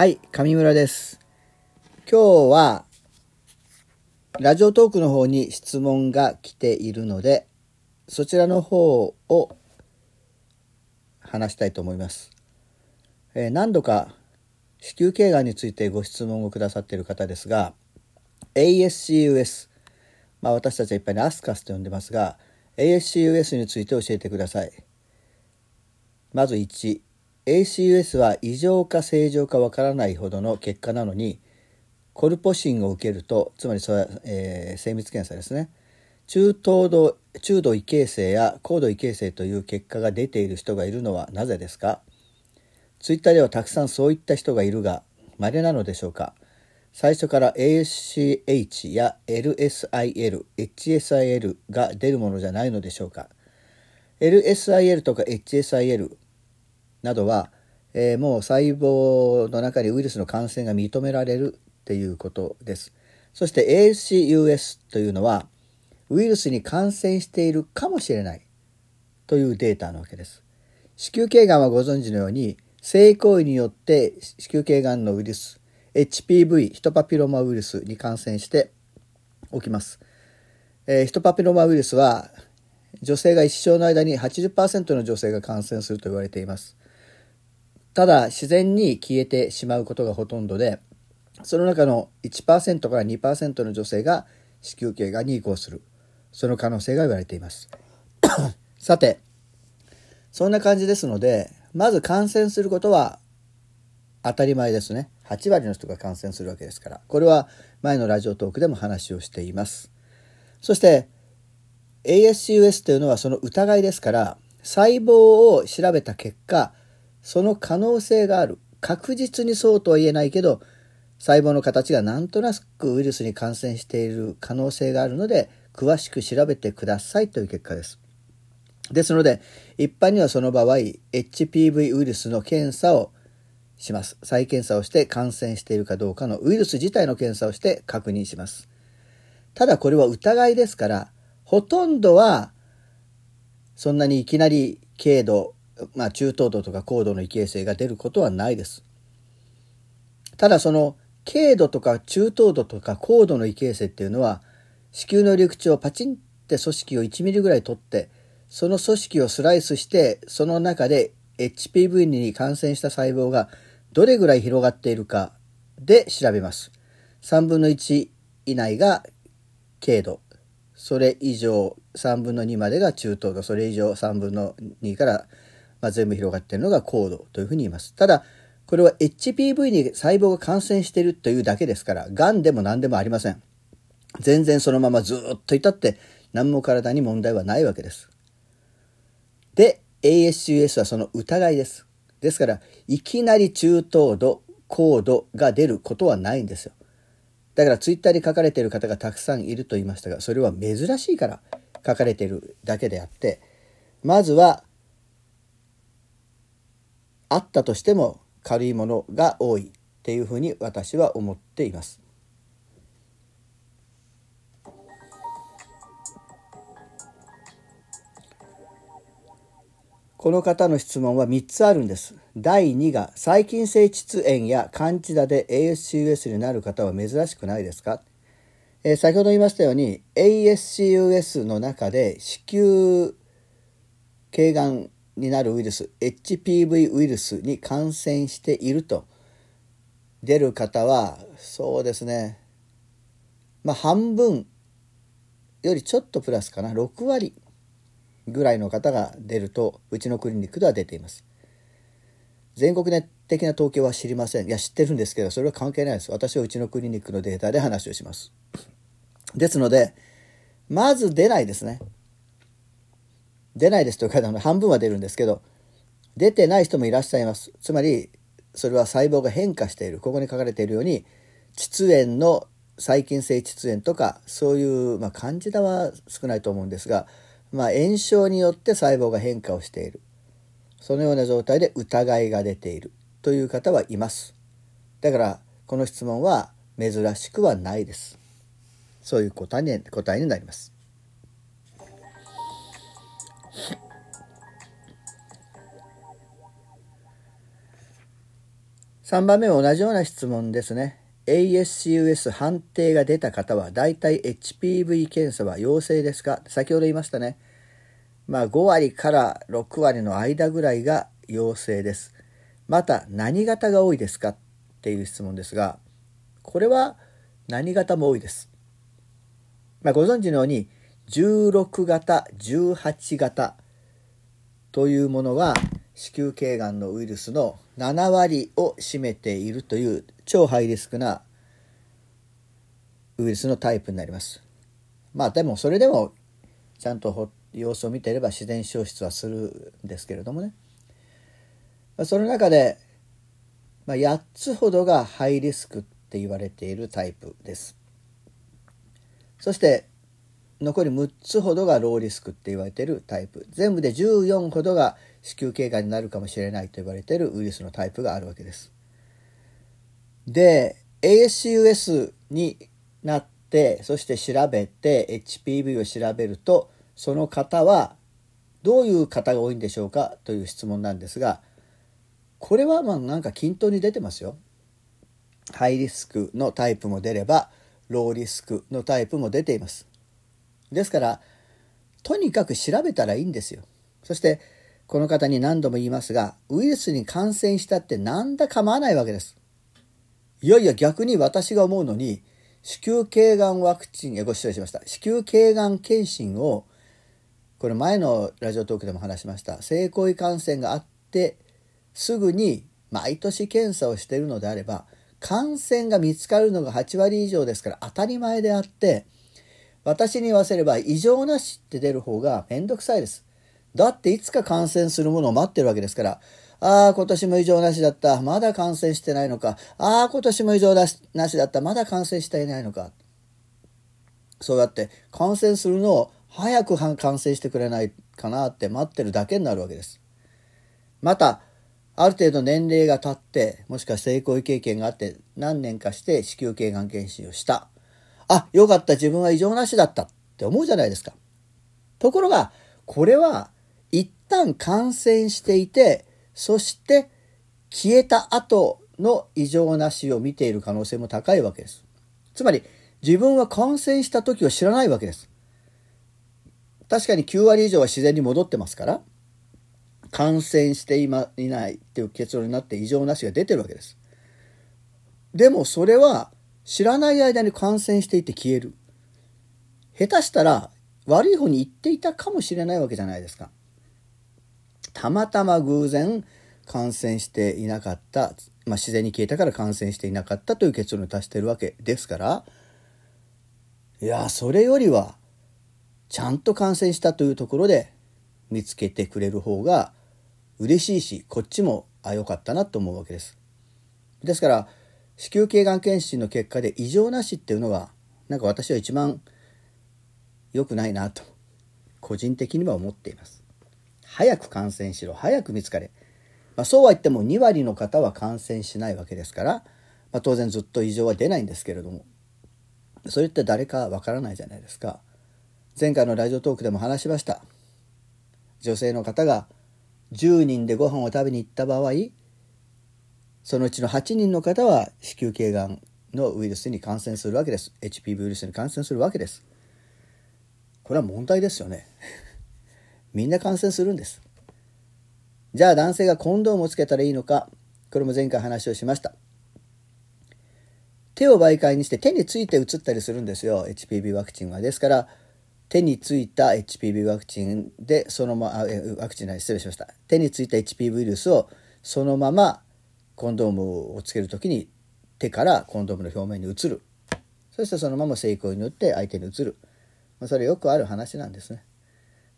はい、上村です。今日は、ラジオトークの方に質問が来ているので、そちらの方を話したいと思います。えー何度か子宮頸がんについてご質問をくださっている方ですが、ASCUS、まあ私たちは一般にアスカスと呼んでますが、ASCUS について教えてください。まず1、ACUS は異常か正常かわからないほどの結果なのにコルポシンを受けるとつまりそれは、えー精密検査ですね。中等度中度異形成や高度異形成という結果が出ている人がいるのはなぜですか？ツイッターではたくさんそういった人がいるが稀なのでしょうか？最初から ACH や LSIL、HSIL が出るものじゃないのでしょうか？LSIL とか HSIL などは、えーもう細胞の中にウイルスの感染が認められるっていうことです。そして ACUS というのはウイルスに感染しているかもしれないというデータなわけです。子宮頸がんはご存知のように性行為によって子宮頸がんのウイルス HPV ヒトパピロマウイルスに感染して起きます。えーヒトパピロマウイルスは女性が一生の間に80%の女性が感染すると言われています。ただ自然に消えてしまうことがほとんどでその中の1%から2%の女性が子宮頸がんに移行する。その可能性が言われています。さてそんな感じですのでまず感染することは当たり前ですね。8割の人が感染するわけですから。これは前のラジオトークでも話をしています。そして ASCUS というのはその疑いですから細胞を調べた結果その可能性がある確実にそうとは言えないけど細胞の形がなんとなくウイルスに感染している可能性があるので詳しく調べてくださいという結果です。ですので一般にはその場合 HPV ウイルスの検査をします。再検査をして感染しているかどうかのウイルス自体の検査をして確認します。ただこれは疑いですからほとんどはそんなにいきなり軽度まあ、中等度とか高度の異形成が出ることはないです。ただその軽度とか中等度とか高度の異形成っていうのは子宮の緑地をパチンって組織を1ミリぐらい取ってその組織をスライスしてその中で HPV に感染した細胞がどれぐらい広がっているかで調べます。3分の1以内が軽度それ以上3分の2までが中等度それ以上3分の2からまあ、全部広がっているのが高度というふうに言います。ただ、これは HPV に細胞が感染しているというだけですから、癌でも何でもありません。全然そのままずっといたって何も体に問題はないわけです。で、ASUS はその疑いです。ですから、いきなり中等度、高度が出ることはないんですよ。だからツイッターに書かれている方がたくさんいると言いましたが、それは珍しいから書かれているだけであって、まずはあったとしても軽いものが多いっていうふうに私は思っています。この方の質問は3つあるんです。第2が細菌性窒炎やカンチダで ASCUS になる方は珍しくないですか、えー先ほど言いましたように ASCUS の中で子宮頸がんになるウイルス HPV ウイルスに感染していると。出る方はそうですね。まあ半分よりちょっとプラスかな。6割ぐらいの方が出るとうちのクリニックでは出ています。全国的な統計は知りません。いや知ってるんですけどそれは関係ないです。私はうちのクリニックのデータで話をします。ですのでまず出ないですね。出ないですというか半分は出るんですけど出てない人もいらっしゃいます。つまりそれは細胞が変化している。ここに書かれているように窒炎の細菌性窒炎とかそういう、まあ、カンジダは少ないと思うんですが、まあ、炎症によって細胞が変化をしている。そのような状態で疑いが出ている。という方はいます。だからこの質問は珍しくはないです。そういう答え答えになります。3番目は同じような質問ですね。ASCUS 判定が出た方は、だいたい HPV 検査は陽性ですか先ほど言いましたね。まあ5割から6割の間ぐらいが陽性です。また何型が多いですかっていう質問ですが、これは何型も多いです。まあ、ご存知のように16型、18型というものは子宮頸がんのウイルスの7割を占めているという超ハイリスクなウイルスのタイプになります。まあでもそれでもちゃんと様子を見ていれば自然消失はするんですけれどもね。その中で、まあ、8つほどがハイリスクって言われているタイプです。そして残り6つほどがローリスクって言われてるタイプ全部で14ほどが子宮頸がんになるかもしれないと言われてるウイルスのタイプがあるわけです。で ASCUS になってそして調べて HPV を調べるとその方はどういう方が多いんでしょうかという質問なんですがこれはまあなんか均等に出てますよ。ハイリスクのタイプも出ればローリスクのタイプも出ています。ですからとにかく調べたらいいんですよ。そしてこの方に何度も言いますがウイルスに感染したって何だ構わないわけです。いやいや逆に私が思うのに子宮頸がんワクチンえご失礼しました子宮頸がん検診をこれ前のラジオトークでも話しました性行為感染があってすぐに毎年検査をしているのであれば感染が見つかるのが8割以上ですから当たり前であって私に言わせれば異常なしって出る方がめんどくさいです。だっていつか感染するものを待ってるわけですから、ああ、今年も異常なしだった。まだ感染してないのか。ああ、今年も異常なしだった。まだ感染していないのか。そうやって感染するのを早く感染してくれないかなって待ってるだけになるわけです。また、ある程度年齢が経って、もしくは性行為経験があって何年かして子宮頸がん検診をした。あ、よかった、自分は異常なしだったって思うじゃないですか。ところが、これは一旦感染していて、そして消えた後の異常なしを見ている可能性も高いわけです。つまり、自分は感染した時を知らないわけです。確かに9割以上は自然に戻ってますから、感染してい,、ま、いないっていう結論になって異常なしが出てるわけです。でもそれは知らない間に感染していて消える。下手したら悪い方に行っていたかもしれないわけじゃないですか。たまたま偶然感染していなかった、まあ、自然に消えたから感染していなかったという結論に達してるわけですから、いや、それよりは、ちゃんと感染したというところで見つけてくれる方が嬉しいし、こっちも、あ、よかったなと思うわけです。ですから、子宮頸がん検診の結果で異常なしっていうのがなんか私は一番良くないなと個人的には思っています。早く感染しろ早く見つかれ、まあ、そうは言っても2割の方は感染しないわけですから、まあ、当然ずっと異常は出ないんですけれどもそれって誰かわからないじゃないですか。前回のラジオトークでも話しました。女性の方が10人でご飯を食べに行った場合そのうちの8人の方は子宮頸がんのウイルスに感染するわけです。HPV ウイルスに感染するわけです。これは問題ですよね。みんな感染するんです。じゃあ男性がコンドームをつけたらいいのか。これも前回話をしました。手を媒介にして手について移ったりするんですよ。HPV ワクチンは。ですから手についた HPV ワクチンでそのままワクチンない失礼しました。手についた HPV ウイルスをそのままコンドームをつける時に手からコンドームの表面に移る。そしてそのまま成功によって相手に移る、まあ、それよくある話なんですね。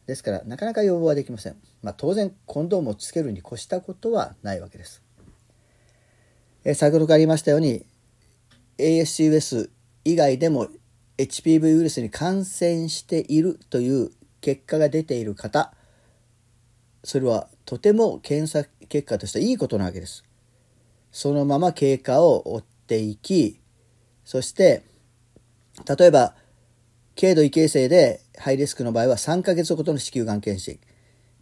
ですからなかなか予防はできません、まあ、当然コンドームをつけるに越したことはないわけです。え先ほどから言いましたように ASCUS 以外でも HPV ウイルスに感染しているという結果が出ている方それはとても検査結果としていいことなわけです。そのまま経過を追っていき、そして、例えば、軽度異形成でハイリスクの場合は3ヶ月ごとの子宮がん検診。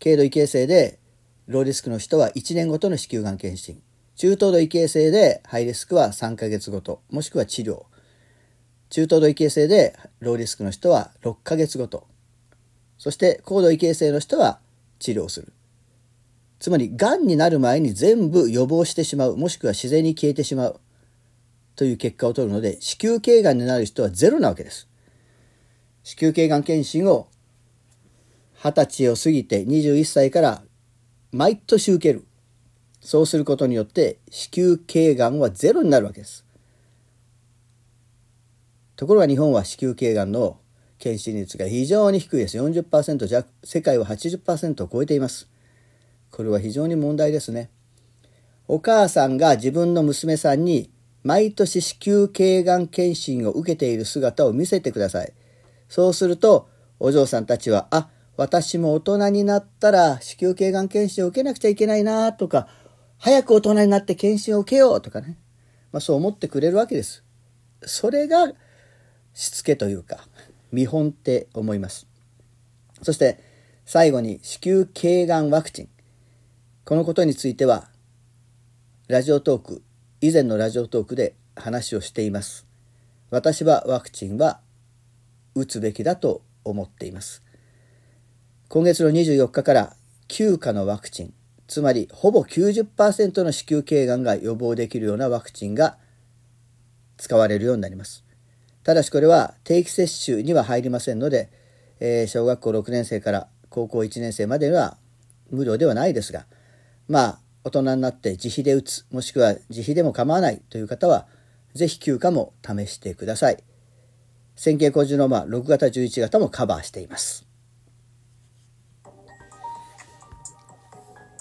軽度異形成でローリスクの人は1年ごとの子宮がん検診。中等度異形成でハイリスクは3ヶ月ごと、もしくは治療。中等度異形成でローリスクの人は6ヶ月ごと。そして高度異形成の人は治療する。つまり、癌になる前に全部予防してしまう、もしくは自然に消えてしまうという結果を取るので、子宮頸がんになる人はゼロなわけです。子宮頸がん検診を20歳を過ぎて21歳から毎年受ける。そうすることによって子宮頸がんはゼロになるわけです。ところが日本は子宮頸がんの検診率が非常に低いです。40%弱、世界は80%を超えています。これは非常に問題ですね。お母さんが自分の娘さんに毎年子宮頸がん検診を受けている姿を見せてください。そうすると、お嬢さんたちは、あ、私も大人になったら子宮頸がん検診を受けなくちゃいけないなとか、早く大人になって検診を受けようとかね。まあそう思ってくれるわけです。それがしつけというか、見本って思います。そして最後に子宮頸がんワクチン。このことについては、ラジオトーク、以前のラジオトークで話をしています。私はワクチンは打つべきだと思っています。今月の24日から9価のワクチン、つまりほぼ90%の子宮頸がんが予防できるようなワクチンが使われるようになります。ただしこれは定期接種には入りませんので、えー、小学校6年生から高校1年生までは無料ではないですが、まあ、大人になって自費で打つ、もしくは自費でも構わないという方は、ぜひ休暇も試してください。線形工事のまあ6型11型もカバーしています。